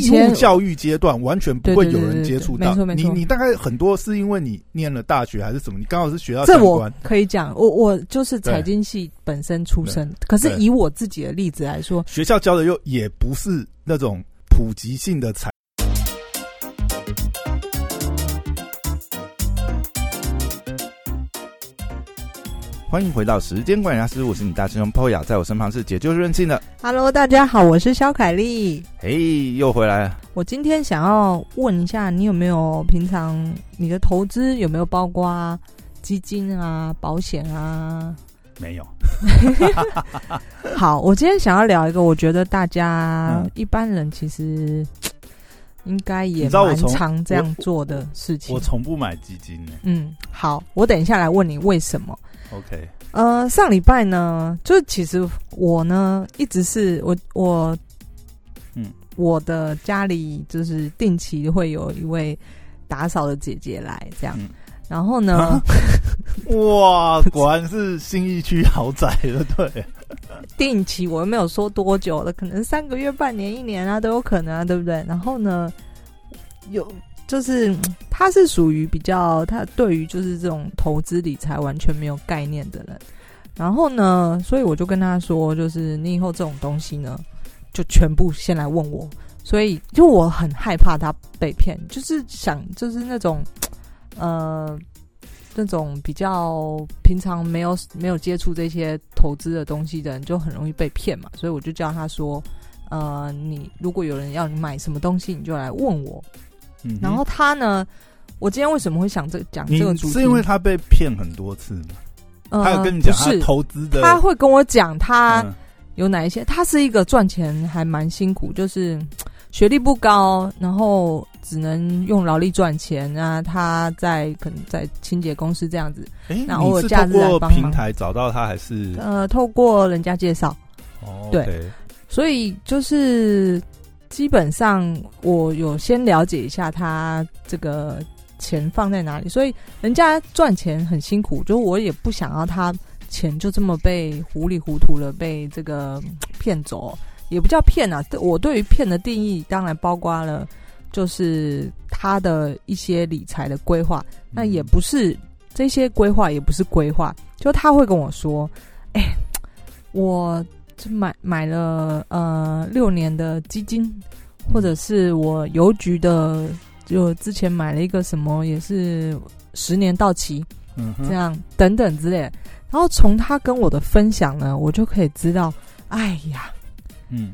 义务教育阶段完全不会有人接触到。你你大概很多是因为你念了大学还是什么？你刚好是学到这我可以讲，我我就是财经系本身出身，可是以我自己的例子来说，学校教的又也不是那种普及性的财。欢迎回到时间管家师，我是你大师兄 Poya，在我身旁是解救任性的。Hello，大家好，我是肖凯丽。嘿，又回来了。我今天想要问一下，你有没有平常你的投资有没有包括基金啊、保险啊？没有。好，我今天想要聊一个，我觉得大家一般人其实应该也蛮常这样做的事情。我从不买基金呢。嗯，好，我等一下来问你为什么。OK，呃，上礼拜呢，就其实我呢一直是我我，嗯，我的家里就是定期会有一位打扫的姐姐来这样，然后呢，哇，果然是新一区豪宅了，对，定期我又没有说多久了，可能三个月、半年、一年啊都有可能啊，对不对？然后呢，有。就是 他是属于比较他对于就是这种投资理财完全没有概念的人，然后呢，所以我就跟他说，就是你以后这种东西呢，就全部先来问我，所以就我很害怕他被骗，就是想就是那种 呃那种比较平常没有没有接触这些投资的东西的人，就很容易被骗嘛，所以我就叫他说，呃，你如果有人要你买什么东西，你就来问我。然后他呢？我今天为什么会想这讲这个主题？是因为他被骗很多次吗？他有跟你讲他投资的，他会跟我讲他有哪一些。他是一个赚钱还蛮辛苦，就是 学历不高，然后只能用劳力赚钱啊。他在可能在清洁公司这样子，然后我是透过平台找到他，还是呃透过人家介绍？哦，对，所以就是。基本上，我有先了解一下他这个钱放在哪里，所以人家赚钱很辛苦，就我也不想要他钱就这么被糊里糊涂的被这个骗走，也不叫骗啊。我对于骗的定义，当然包括了就是他的一些理财的规划，那也不是这些规划，也不是规划，就他会跟我说：“哎，我。”就买买了呃六年的基金，或者是我邮局的，就之前买了一个什么，也是十年到期，嗯，这样等等之类。然后从他跟我的分享呢，我就可以知道，哎呀，嗯，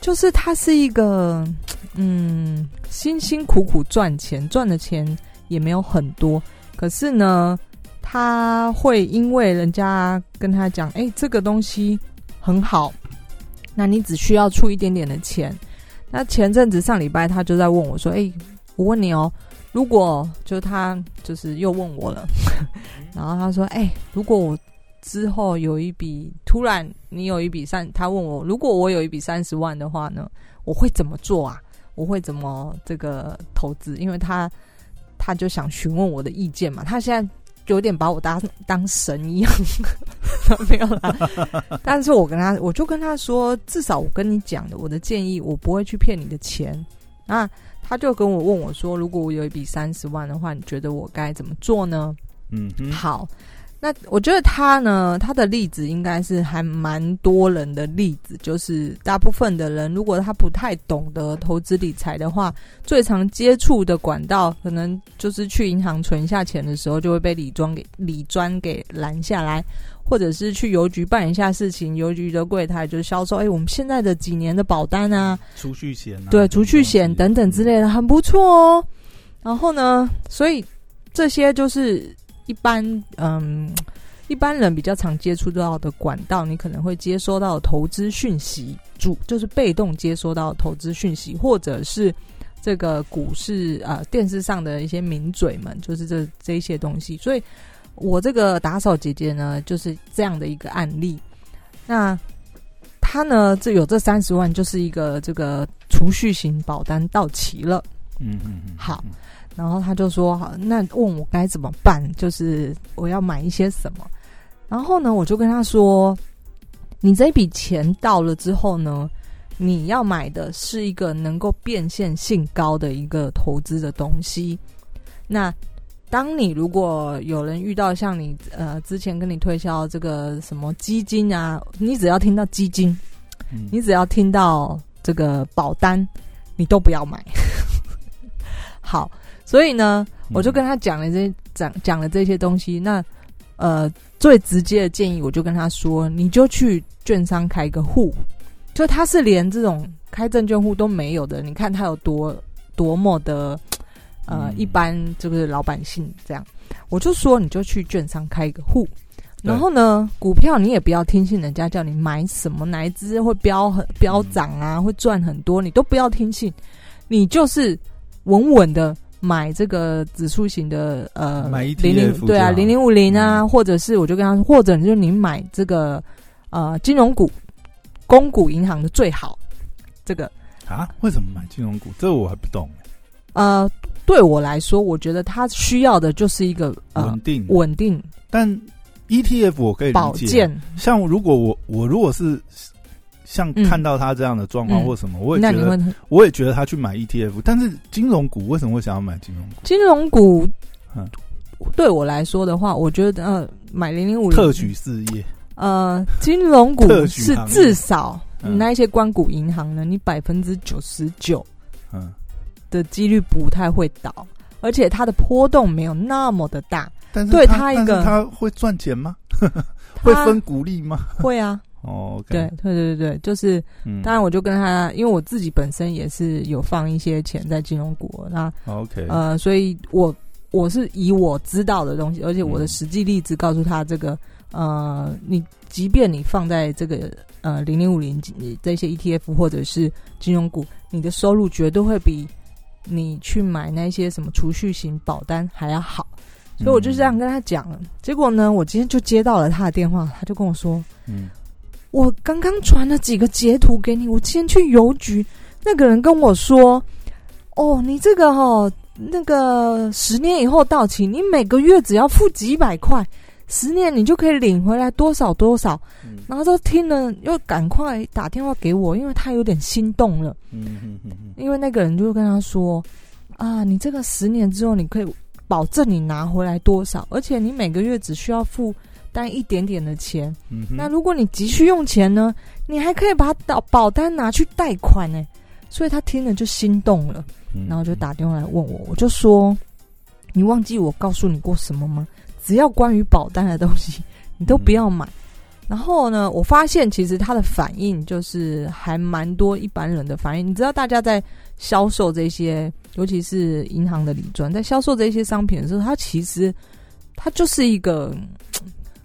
就是他是一个嗯辛辛苦苦赚钱，赚的钱也没有很多，可是呢，他会因为人家跟他讲，哎，这个东西。很好，那你只需要出一点点的钱。那前阵子上礼拜他就在问我说：“哎，我问你哦，如果就他就是又问我了，然后他说：哎，如果我之后有一笔突然你有一笔三，他问我如果我有一笔三十万的话呢，我会怎么做啊？我会怎么这个投资？因为他他就想询问我的意见嘛。他现在。”有点把我当当神一样，没有啦。但是我跟他，我就跟他说，至少我跟你讲的，我的建议，我不会去骗你的钱。那他就跟我问我说，如果我有一笔三十万的话，你觉得我该怎么做呢？嗯，好。那我觉得他呢，他的例子应该是还蛮多人的例子，就是大部分的人，如果他不太懂得投资理财的话，最常接触的管道，可能就是去银行存下钱的时候，就会被理专给理专给拦下来，或者是去邮局办一下事情，邮局的柜台就是销售，哎，我们现在的几年的保单啊，储蓄险，对，储蓄险等等之类的，很不错哦。然后呢，所以这些就是。一般嗯，一般人比较常接触到的管道，你可能会接收到投资讯息，主就是被动接收到投资讯息，或者是这个股市啊电视上的一些名嘴们，就是这这一些东西。所以，我这个打扫姐姐呢，就是这样的一个案例。那她呢，这有这三十万，就是一个这个储蓄型保单到期了。嗯嗯嗯，好。然后他就说：“好，那问我该怎么办？就是我要买一些什么？然后呢，我就跟他说：你这笔钱到了之后呢，你要买的是一个能够变现性高的一个投资的东西。那当你如果有人遇到像你呃之前跟你推销这个什么基金啊，你只要听到基金，你只要听到这个保单，你都不要买。好，所以呢，我就跟他讲了这讲讲了这些东西。那呃，最直接的建议，我就跟他说，你就去券商开个户。就他是连这种开证券户都没有的，你看他有多多么的呃，一般就是老百姓这样。我就说你就去券商开一个户，然后呢，股票你也不要听信人家叫你买什么哪一只会飙很飙涨啊，会赚很多，你都不要听信，你就是稳稳的买这个指数型的呃，买零零对啊零零五零啊，或者是我就跟他说，或者就是你买这个呃金融股。公股银行的最好，这个啊？为什么买金融股？这个我还不懂。呃，对我来说，我觉得它需要的就是一个稳定，稳定。但 ETF 我可以保健。像如果我我如果是像看到他这样的状况或什么，我也觉得我也觉得他去买 ETF。但是金融股为什么会想要买金融股？金融股，嗯，对我来说的话，我觉得呃，买零零五特许事业。呃，金融股是至少你那一些关谷银行呢，你百分之九十九，嗯，的几率不太会倒，而且它的波动没有那么的大。但是对他一个，他会赚钱吗？会分股利吗？会啊。哦，对对对对对，就是，当然我就跟他，因为我自己本身也是有放一些钱在金融股，那 OK，呃，所以我我是以我知道的东西，而且我的实际例子告诉他这个。呃，你即便你放在这个呃零零五零这些 ETF 或者是金融股，你的收入绝对会比你去买那些什么储蓄型保单还要好。所以我就这样跟他讲了。结果呢，我今天就接到了他的电话，他就跟我说：“嗯，我刚刚传了几个截图给你，我今天去邮局，那个人跟我说，哦，你这个哦，那个十年以后到期，你每个月只要付几百块。”十年你就可以领回来多少多少，然后就听了又赶快打电话给我，因为他有点心动了。嗯嗯嗯因为那个人就跟他说：“啊，你这个十年之后你可以保证你拿回来多少，而且你每个月只需要付单一点点的钱。那如果你急需用钱呢，你还可以把保保单拿去贷款呢。”所以他听了就心动了，然后就打电话来问我，我就说：“你忘记我告诉你过什么吗？”只要关于保单的东西，你都不要买。然后呢，我发现其实他的反应就是还蛮多一般人的反应。你知道，大家在销售这些，尤其是银行的理专，在销售这些商品的时候，他其实他就是一个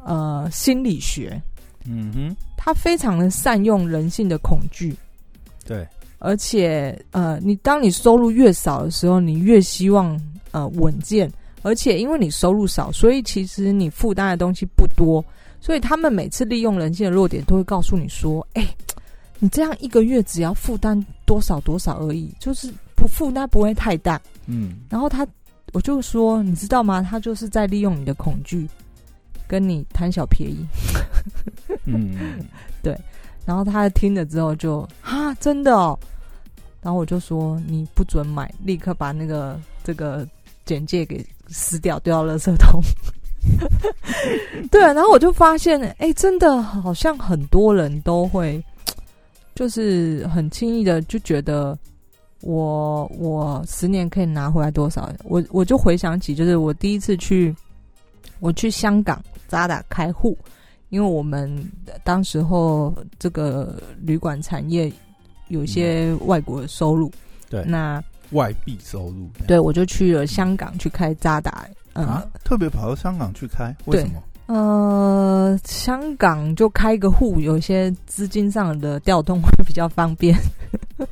呃心理学。嗯哼，他非常的善用人性的恐惧。对，而且呃，你当你收入越少的时候，你越希望呃稳健。而且因为你收入少，所以其实你负担的东西不多，所以他们每次利用人性的弱点，都会告诉你说：“哎，你这样一个月只要负担多少多少而已，就是不负担不会太大。”嗯，然后他我就说：“你知道吗？他就是在利用你的恐惧，跟你贪小便宜。”嗯，对。然后他听了之后就啊，真的哦。然后我就说：“你不准买，立刻把那个这个简介给。”撕掉，丢到垃圾桶。对，然后我就发现，哎，真的好像很多人都会，就是很轻易的就觉得，我我十年可以拿回来多少？我我就回想起，就是我第一次去，我去香港扎打开户，因为我们当时候这个旅馆产业有一些外国的收入，对，那。外币收入，对，我就去了香港去开渣打，啊，特别跑到香港去开，为什么？呃，香港就开个户，有一些资金上的调动会比较方便。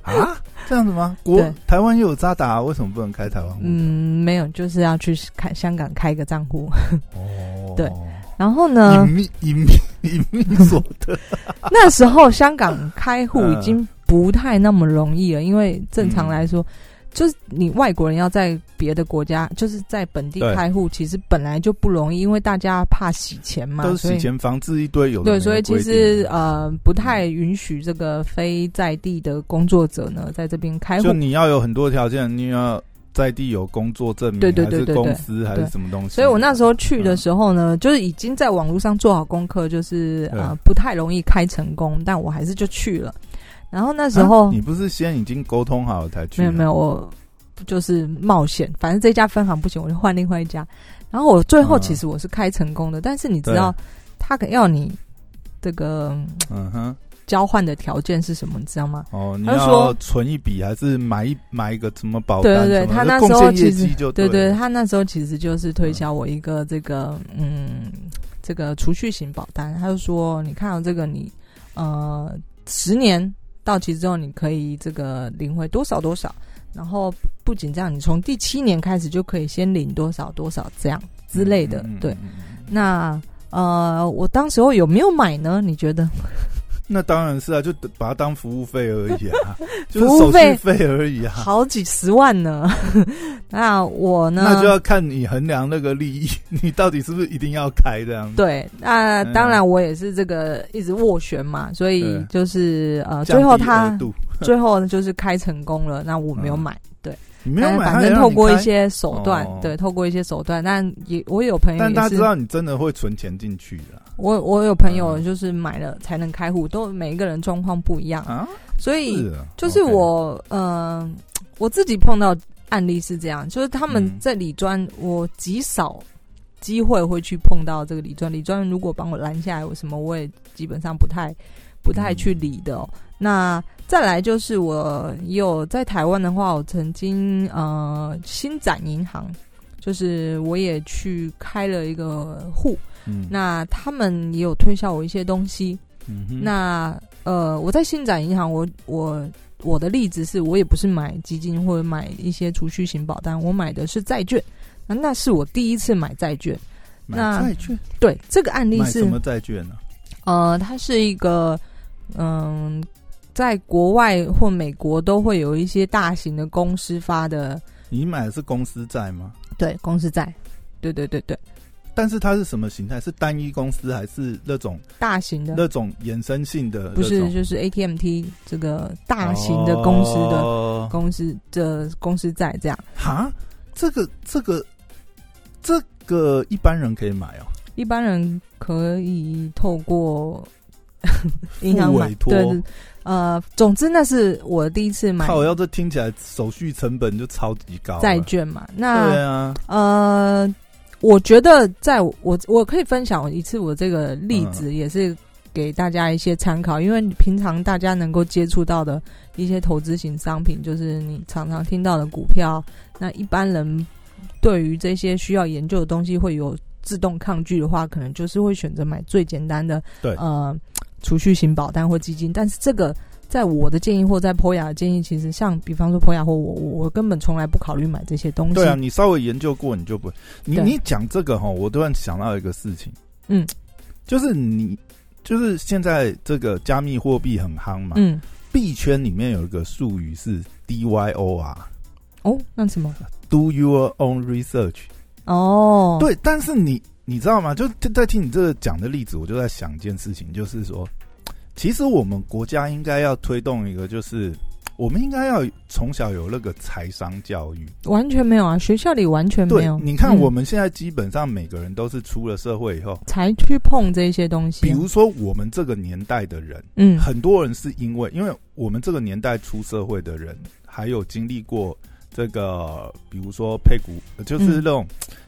啊，这样子吗？国台湾又有渣打，为什么不能开台湾户？嗯，没有，就是要去开香港开一个账户。哦，对，然后呢？隐秘隐秘 隐秘所得。那时候香港开户已经不太那么容易了，因为正常来说。就是你外国人要在别的国家，就是在本地开户，其实本来就不容易，因为大家怕洗钱嘛，都是洗钱防治一堆有对，所以其实呃不太允许这个非在地的工作者呢在这边开户。就你要有很多条件，你要在地有工作证明，对对对对，公司还是什么东西。所以我那时候去的时候呢，就是已经在网络上做好功课，就是呃不太容易开成功，但我还是就去了。然后那时候你不是先已经沟通好了才去？没有没有，我就是冒险，反正这家分行不行，我就换另外一家。然后我最后其实我是开成功的，但是你知道他要你这个嗯哼交换的条件是什么？你知道吗？哦，你要存一笔还是买一买一个什么保单？对对对，他那时候其实对对，他那时候其实就是推销我一个这个嗯这个储蓄型保单。他就说，你看到这个你呃十年。到期之后，你可以这个领回多少多少，然后不仅这样，你从第七年开始就可以先领多少多少这样之类的。对，那呃，我当时候有没有买呢？你觉得？那当然是啊，就把它当服务费而已啊，服务费费而已啊，好几十万呢。那我呢？那就要看你衡量那个利益，你到底是不是一定要开这样？对，那当然我也是这个一直斡旋嘛，所以就是呃，最后他最后呢就是开成功了，那我没有买。对，没有买，反正透过一些手段，对，透过一些手段，但也我有朋友，但他知道你真的会存钱进去的。我我有朋友就是买了才能开户，都每一个人状况不一样。啊，所以就是我呃我自己碰到案例是这样，就是他们在理专，我极少机会会去碰到这个理专，理专如果帮我拦下来，我什么我也基本上不太不太去理的。那再来就是我有在台湾的话，我曾经呃新展银行，就是我也去开了一个户。嗯，那他们也有推销我一些东西。嗯，那呃，我在新展银行，我我我的例子是我也不是买基金或者买一些储蓄型保单，我买的是债券。那那是我第一次买债券。那债券？对，这个案例是什么债券呢？呃，它是一个嗯，在国外或美国都会有一些大型的公司发的。你买的是公司债吗？对，公司债。对对对对。但是它是什么形态？是单一公司还是那种大型的那种衍生性的？不是，就是 ATMT 这个大型的公司的公司的公司债这样。哈，这个这个这个一般人可以买哦。一般人可以透过 银行委托。对，呃，总之那是我第一次买。靠，要这听起来手续成本就超级高。债券嘛，那对啊，呃。我觉得，在我我可以分享一次我这个例子，也是给大家一些参考。因为平常大家能够接触到的一些投资型商品，就是你常常听到的股票。那一般人对于这些需要研究的东西会有自动抗拒的话，可能就是会选择买最简单的，对，呃，储蓄型保单或基金。但是这个。在我的建议或在坡雅的建议，其实像比方说坡雅或我，我根本从来不考虑买这些东西。对啊，你稍微研究过，你就不会。你你讲这个哈，我突然想到一个事情，嗯，就是你就是现在这个加密货币很夯嘛，嗯，币圈里面有一个术语是 DYOR，哦，那什么？Do your own research。哦，对，但是你你知道吗？就在听你这个讲的例子，我就在想一件事情，就是说。其实我们国家应该要推动一个，就是我们应该要从小有那个财商教育。完全没有啊，学校里完全没有。你看我们现在基本上每个人都是出了社会以后才去碰这些东西。比如说我们这个年代的人，嗯，很多人是因为，因为我们这个年代出社会的人，还有经历过这个，比如说配股，就是那种，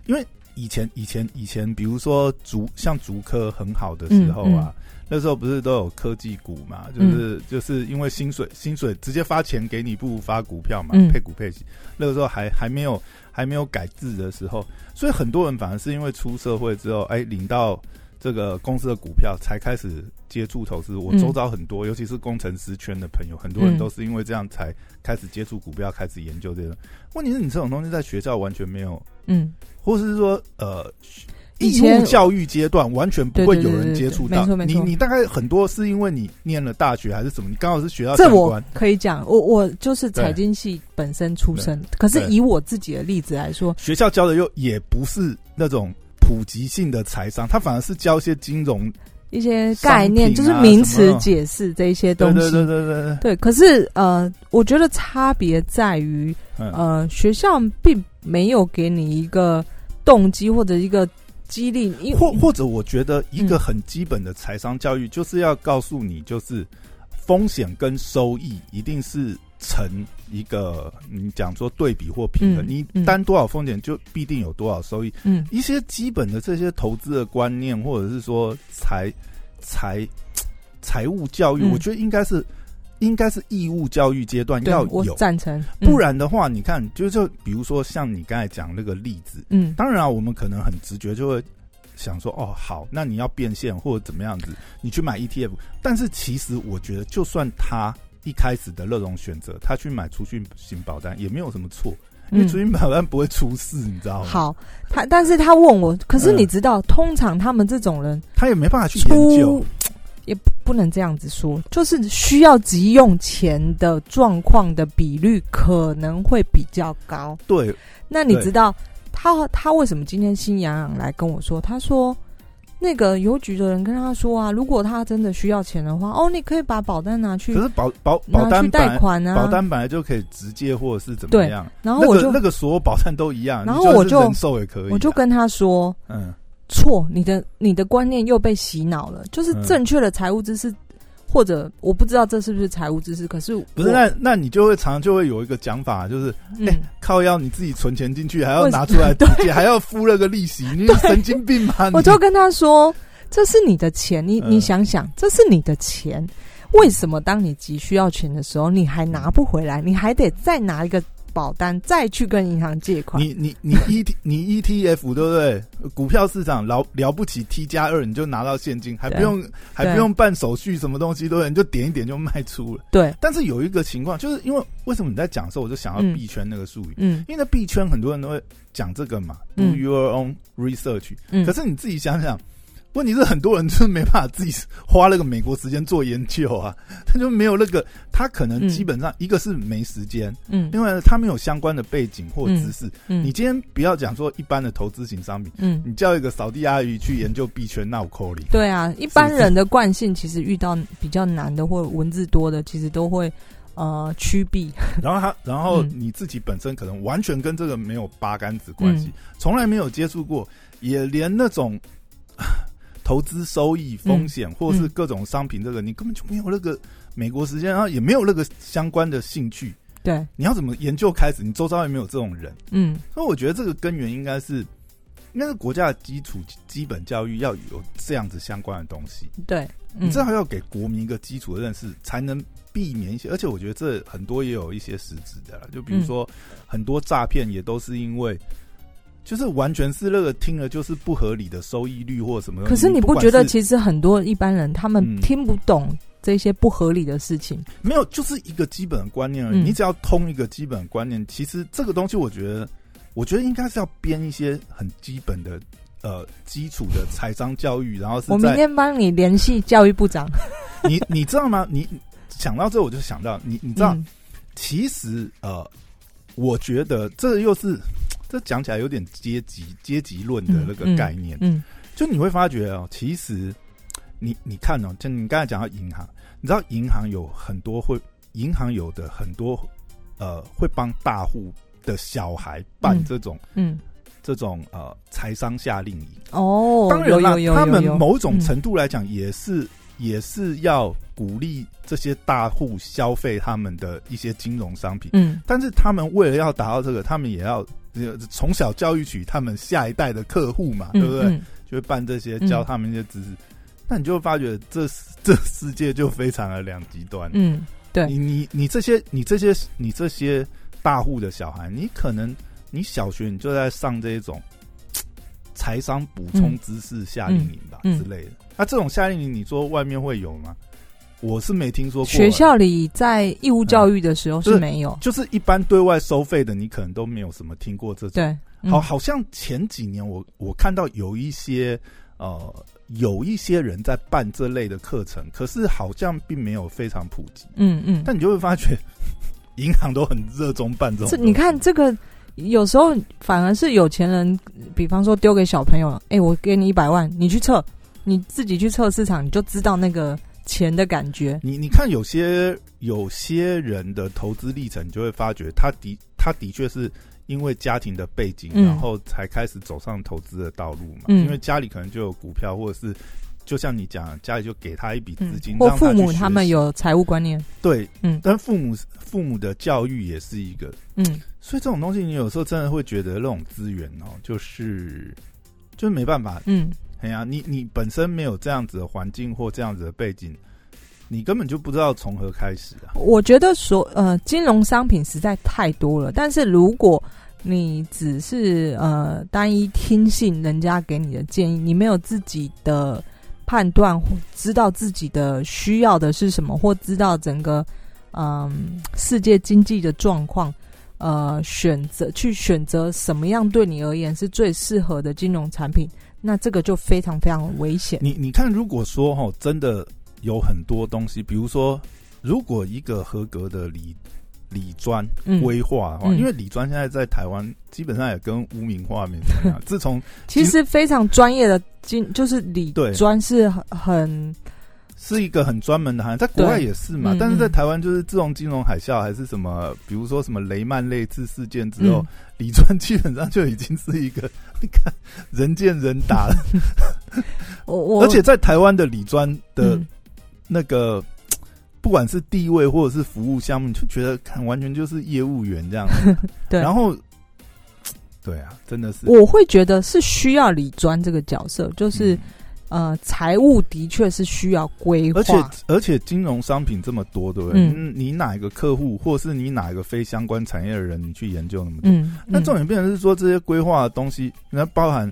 因为以前以前以前，比如说竹像竹科很好的时候啊。那时候不是都有科技股嘛？就是就是因为薪水薪水直接发钱给你，不如发股票嘛，配股配息。那个时候还还没有还没有改制的时候，所以很多人反而是因为出社会之后，哎，领到这个公司的股票才开始接触投资。我周遭很多，尤其是工程师圈的朋友，很多人都是因为这样才开始接触股票，开始研究这个。问题是你这种东西在学校完全没有，嗯，或是说呃。义务教育阶段完全不会有人接触到。你你大概很多是因为你念了大学还是什么？你刚好是学校这我可以讲，我我就是财经系本身出身，可是以我自己的例子来说，学校教的又也不是那种普及性的财商，他反而是教一些金融。一些概念就是名词解释这一些东西，对对对对对。对，可是呃，我觉得差别在于，呃，学校并没有给你一个动机或者一个激励，或或者我觉得一个很基本的财商教育就是要告诉你，就是风险跟收益一定是。成一个你讲说对比或平衡，你担多少风险就必定有多少收益。嗯，一些基本的这些投资的观念，或者是说财财财务教育，我觉得应该是应该是义务教育阶段要有赞成。不然的话，你看，就就比如说像你刚才讲那个例子，嗯，当然啊，我们可能很直觉就会想说，哦，好，那你要变现或者怎么样子，你去买 ETF。但是其实我觉得，就算他。一开始的那种选择，他去买储蓄型保单也没有什么错，因为储蓄保单不会出事，你知道吗？好，他但是他问我，可是你知道，通常他们这种人，他也没办法去研究，也不能这样子说，就是需要急用钱的状况的比率可能会比较高。对，那你知道他他为什么今天心痒痒来跟我说？他说。那个邮局的人跟他说啊，如果他真的需要钱的话，哦，你可以把保单拿去，可是保保保单贷款啊，保单本来就可以直接或者是怎么样，然后我就那个所有保单都一样，然后我就人寿也可以，我就跟他说，嗯，错，你的你的观念又被洗脑了，就是正确的财务知识。或者我不知道这是不是财务知识，可是不是那那你就会常就会有一个讲法，就是哎靠，要你自己存钱进去，还要拿出来 对，还要付那个利息，你神经病吗？我就跟他说，这是你的钱，你你想想，这是你的钱，为什么当你急需要钱的时候，你还拿不回来，你还得再拿一个？保单再去跟银行借款，你你你 E T 你 E T F 对不对？股票市场了了不起 T 加二，你就拿到现金，还不用还不用办手续，什么东西都你就点一点就卖出了。对，但是有一个情况，就是因为为什么你在讲的时候，我就想要币圈那个术语，嗯，因为在币圈很多人都会讲这个嘛，Do your own research。嗯，可是你自己想想。问题是很多人就是没办法自己花那个美国时间做研究啊，他就没有那个，他可能基本上一个是没时间，嗯，另外他没有相关的背景或知识。嗯，你今天不要讲说一般的投资型商品，嗯，你叫一个扫地阿姨去研究币圈，那我扣里。对啊，一般人的惯性其实遇到比较难的或文字多的，其实都会呃趋避。然后他，然后你自己本身可能完全跟这个没有八竿子关系，从来没有接触过，也连那种。投资收益、风险，或是各种商品，这个你根本就没有那个美国时间，然后也没有那个相关的兴趣。对，你要怎么研究开始？你周遭也没有这种人。嗯，所以我觉得这个根源应该是，应该是国家的基础基本教育要有这样子相关的东西。对，你至少要给国民一个基础的认识，才能避免一些。而且我觉得这很多也有一些实质的了，就比如说很多诈骗也都是因为。就是完全是那个听了就是不合理的收益率或什么。可是你不觉得其实很多一般人他们听不懂这些不合理的事情？没有，就是一个基本的观念而已。你只要通一个基本观念，其实这个东西我觉得，我觉得应该是要编一些很基本的呃基础的财商教育，然后我明天帮你联系教育部长。你你知道吗？你想到这我就想到你，你知道，其实呃，我觉得这又是。这讲起来有点阶级阶级论的那个概念，嗯，就你会发觉哦，其实你你看哦，就你刚才讲到银行，你知道银行有很多会，银行有的很多呃会帮大户的小孩办这种，嗯，这种呃财商夏令营。哦，当然了，他们某种程度来讲也是也是要鼓励这些大户消费他们的一些金融商品，嗯，但是他们为了要达到这个，他们也要。从小教育起他们下一代的客户嘛，对不对？就会办这些，教他们一些知识。那你就会发觉，这 这世界就非常的两极端。嗯，对你，你你这些，你这些，你这些大户的小孩，你可能你小学你就在上这种 财商补充知识夏令营吧之类的。那这种夏令营，你说外面会有吗？我是没听说过。学校里在义务教育的时候是没有，就是一般对外收费的，你可能都没有什么听过这种。对，好，好像前几年我我看到有一些呃有一些人在办这类的课程，可是好像并没有非常普及。嗯嗯，但你就会发觉 银行都很热衷办这种。你看这个。有时候反而是有钱人，比方说丢给小朋友，哎，我给你一百万，你去测，你自己去测市场，你就知道那个钱的感觉。你你看，有些有些人的投资历程，你就会发觉，他的他的确是因为家庭的背景，然后才开始走上投资的道路嘛。因为家里可能就有股票，或者是。就像你讲，家里就给他一笔资金，或父母他们有财务观念，对，嗯，但父母父母的教育也是一个，嗯，所以这种东西，你有时候真的会觉得那种资源哦，就是就是没办法，嗯，哎呀，你你本身没有这样子的环境或这样子的背景，你根本就不知道从何开始啊。我觉得所，呃，金融商品实在太多了，但是如果你只是呃单一听信人家给你的建议，你没有自己的。判断知道自己的需要的是什么，或知道整个嗯世界经济的状况，呃，选择去选择什么样对你而言是最适合的金融产品，那这个就非常非常危险。你你看，如果说哈，真的有很多东西，比如说，如果一个合格的理理专规划的话，因为理专现在在台湾基本上也跟污名化面一样。自从其实非常专业的经，就是理专是很是一个很专门的行业，在国外也是嘛。但是在台湾，就是自从金融海啸还是什么，比如说什么雷曼类似事件之后，理专基本上就已经是一个 你看人见人打了。我我而且在台湾的理专的那个。不管是地位或者是服务项目，就觉得看完全就是业务员这样。对，然后，对啊，真的是，我会觉得是需要理专这个角色，就是呃，财务的确是需要规划，而且而且金融商品这么多，对不对？嗯，你哪一个客户，或是你哪一个非相关产业的人，你去研究那么多？嗯，那重点变成是说这些规划的东西，那包含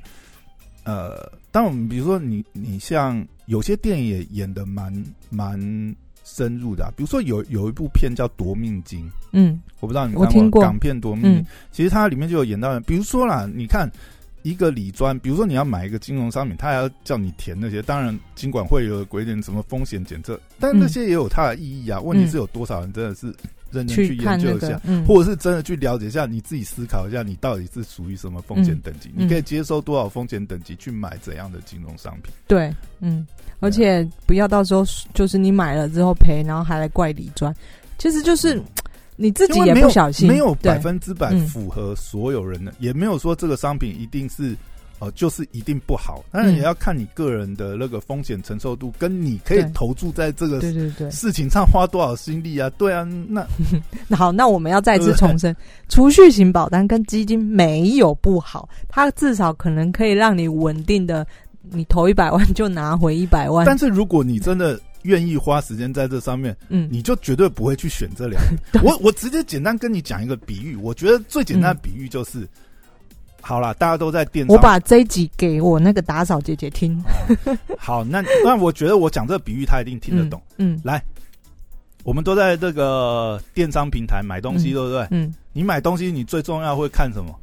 呃，当我们比如说你你像有些电影也演的蛮蛮。深入的，比如说有有一部片叫《夺命金》，嗯，我不知道你看过港片《夺命》，其实它里面就有演到，比如说啦，你看一个理专，比如说你要买一个金融商品，他还要叫你填那些，当然尽管会有规定什么风险检测，但那些也有它的意义啊。问题是有多少人真的是认真去研究一下，或者是真的去了解一下，你自己思考一下，你到底是属于什么风险等级？你可以接受多少风险等级去买怎样的金融商品？对，嗯。而且不要到时候就是你买了之后赔，然后还来怪理专，其实就是你自己也不小心，没有百分之百符合所有人的，也没有说这个商品一定是呃就是一定不好，当然也要看你个人的那个风险承受度，跟你可以投注在这个对对对事情上花多少心力啊？对啊，那那 好，那我们要再次重申，储蓄型保单跟基金没有不好，它至少可能可以让你稳定的。你投一百万就拿回一百万，但是如果你真的愿意花时间在这上面，嗯，你就绝对不会去选这两个。我我直接简单跟你讲一个比喻，我觉得最简单的比喻就是，好了，大家都在电，我把这一集给我那个打扫姐姐听。好，那那我觉得我讲这个比喻，她一定听得懂。嗯，来，我们都在这个电商平台买东西，对不对？嗯，你买东西，你最重要会看什么？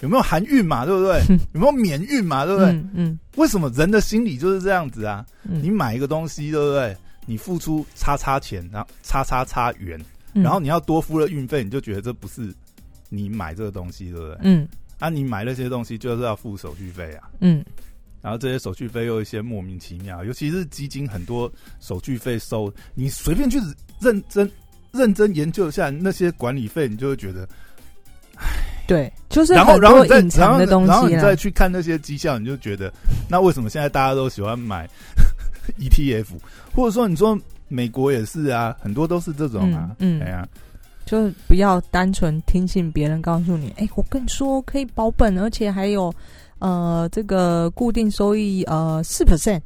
有没有含运嘛？对不对？有没有免运嘛？对不对？嗯，为什么人的心理就是这样子啊？你买一个东西，对不对？你付出叉叉钱，然后叉叉叉元，然后你要多付了运费，你就觉得这不是你买这个东西，对不对？嗯，啊，你买那些东西就是要付手续费啊。嗯，然后这些手续费又一些莫名其妙，尤其是基金很多手续费收，你随便去认真认真研究一下那些管理费，你就会觉得，唉。对，就是然后然后再然后然后你再去看那些绩效，你就觉得那为什么现在大家都喜欢买 ETF，或者说你说美国也是啊，很多都是这种啊，嗯，哎呀，就不要单纯听信别人告诉你，哎，我跟你说可以保本，而且还有呃这个固定收益呃四 percent，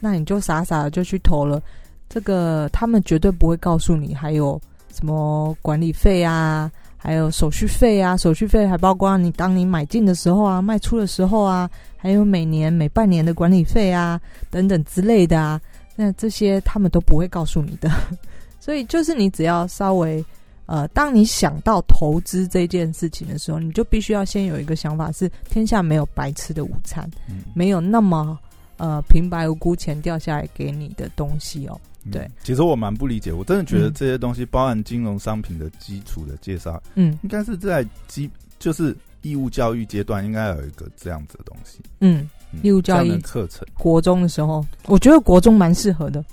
那你就傻傻的就去投了，这个他们绝对不会告诉你还有什么管理费啊。还有手续费啊，手续费还包括你当你买进的时候啊，卖出的时候啊，还有每年每半年的管理费啊，等等之类的啊。那这些他们都不会告诉你的。所以就是你只要稍微呃，当你想到投资这件事情的时候，你就必须要先有一个想法：是天下没有白吃的午餐，没有那么呃平白无故钱掉下来给你的东西哦。对，其实我蛮不理解，我真的觉得这些东西包含金融商品的基础的介绍，嗯，应该是在基就是义务教育阶段应该有一个这样子的东西，嗯，义务教育课程，国中的时候，我觉得国中蛮适合的。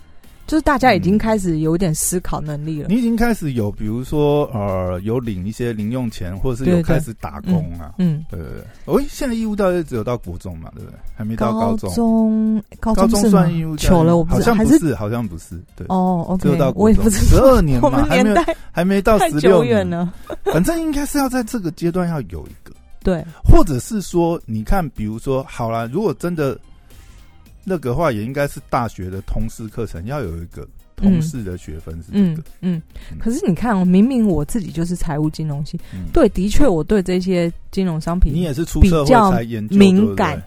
就是大家已经开始有点思考能力了。你已经开始有，比如说呃，有领一些零用钱，或者是有开始打工啊。嗯，对对对。哦，现在义务教育只有到国中嘛，对不对？还没到高中。高中算义务教育了，我好像不是，好像不是。对哦，OK。我也不知道。十二年嘛，还没还没到十六年呢。反正应该是要在这个阶段要有一个。对。或者是说，你看，比如说，好了，如果真的那个话，也应该是大学的通识课程要有一个。通识的学分是这个，嗯，可是你看哦，明明我自己就是财务金融系，对，的确我对这些金融商品，你也是出社会才研究，敏感，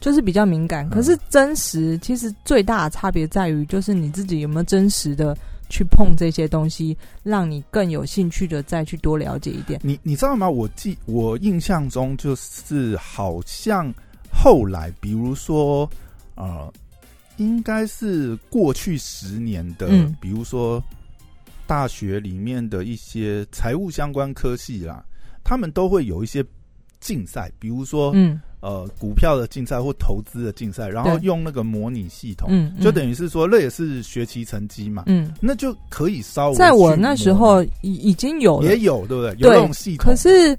就是比较敏感。可是真实，其实最大的差别在于，就是你自己有没有真实的去碰这些东西，让你更有兴趣的再去多了解一点。你你知道吗？我记我印象中就是好像后来，比如说啊。应该是过去十年的，比如说大学里面的一些财务相关科系啦，他们都会有一些竞赛，比如说，嗯，呃，股票的竞赛或投资的竞赛，然后用那个模拟系统，嗯，就等于是说，那也是学习成绩嘛，嗯，那就可以稍微在我那时候已已经有也有，对不对？有这种系统，可是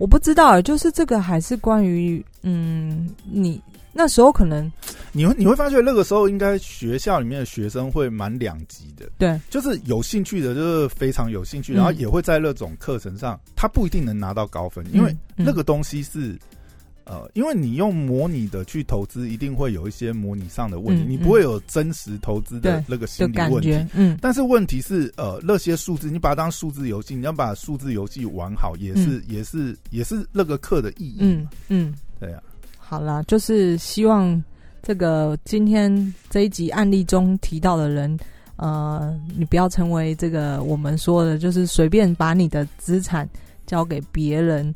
我不知道，就是这个还是关于，嗯，你。那时候可能，你会你会发觉那个时候应该学校里面的学生会蛮两极的，对，就是有兴趣的，就是非常有兴趣，然后也会在那种课程上，他不一定能拿到高分，因为那个东西是，呃，因为你用模拟的去投资，一定会有一些模拟上的问题，你不会有真实投资的那个心理问题，嗯，但是问题是，呃，那些数字你把它当数字游戏，你要把数字游戏玩好，也是也是也是那个课的意义，嗯嗯，对呀。好啦，就是希望这个今天这一集案例中提到的人，呃，你不要成为这个我们说的，就是随便把你的资产交给别人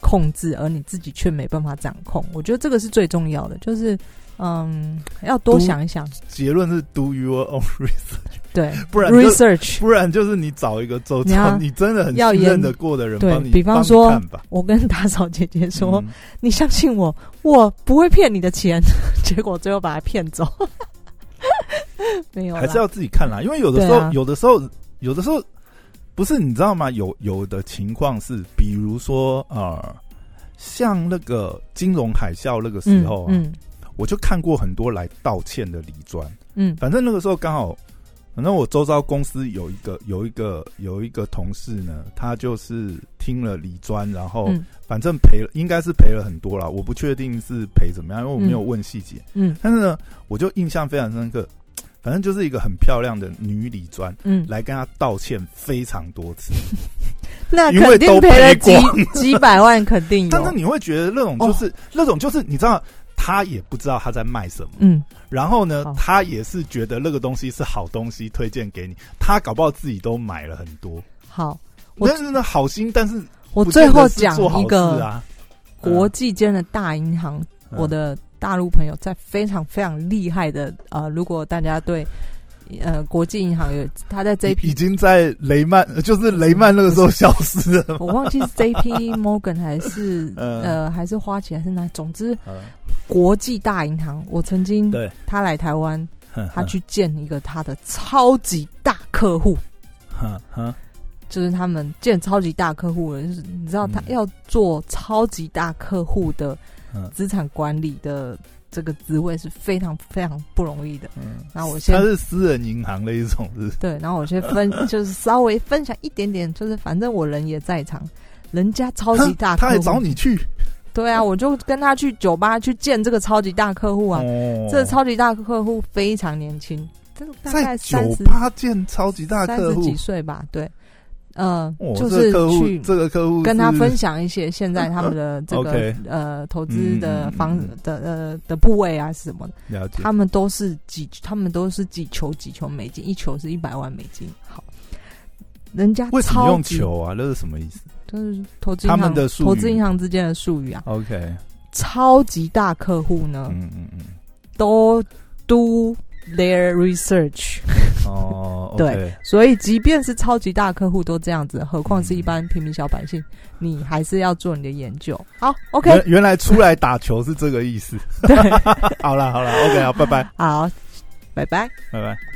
控制，而你自己却没办法掌控。我觉得这个是最重要的，就是嗯，要多想一想。结论是 do your own research。对，不然 research，不然就是你找一个周遭你真的很要认得过的人，帮你比方说，我跟打扫姐姐说，你相信我，我不会骗你的钱，结果最后把他骗走，没有，还是要自己看啦。因为有的时候，有的时候，有的时候不是你知道吗？有有的情况是，比如说呃，像那个金融海啸那个时候啊，我就看过很多来道歉的李专，嗯，反正那个时候刚好。反正我周遭公司有一个有一个有一个同事呢，他就是听了李专，然后反正赔了，应该是赔了很多了。我不确定是赔怎么样，因为我没有问细节。嗯，但是呢，我就印象非常深刻。反正就是一个很漂亮的女李专，嗯，来跟他道歉非常多次。那肯定赔了几几百万，肯定有。但是你会觉得那种就是那种就是你知道。他也不知道他在卖什么，嗯，然后呢，他也是觉得那个东西是好东西，推荐给你。他搞不好自己都买了很多。好，我但是呢，好心，但是我最后讲一个啊，国际间的大银行，我的大陆朋友在非常非常厉害的呃，如果大家对。呃，国际银行有他在 J P 已经在雷曼，就是雷曼那个时候消失了。我忘记是 J P Morgan 还是 呃还是花旗还是哪？总之，国际大银行，我曾经对他来台湾，他去见一个他的超级大客户，就是他们见超级大客户了，就是你知道他要做超级大客户的资产管理的。这个职位是非常非常不容易的。嗯，然后我先，他是私人银行的一种，是。对，然后我先分，就是稍微分享一点点，就是反正我人也在场，人家超级大，他还找你去。对啊，我就跟他去酒吧去见这个超级大客户啊。哦。这个超级大客户非常年轻，这大概三十，八见超级大客户，三十几岁吧？对。嗯，就是去这个客户跟他分享一些现在他们的 这个呃投资的方的呃的部位啊是什么？他们都是几，他们都是几球几球美金，一球是一百万美金。好，人家为什么用球啊？那是什么意思？就是投资他们的投资银行之间的术语啊。OK，超级大客户呢，嗯嗯嗯，都 do their research。哦，对，所以即便是超级大客户都这样子，何况是一般平民小百姓，你还是要做你的研究。好，OK，原来出来打球是这个意思。对，好了好了，OK，好，拜拜。好，拜拜，拜拜。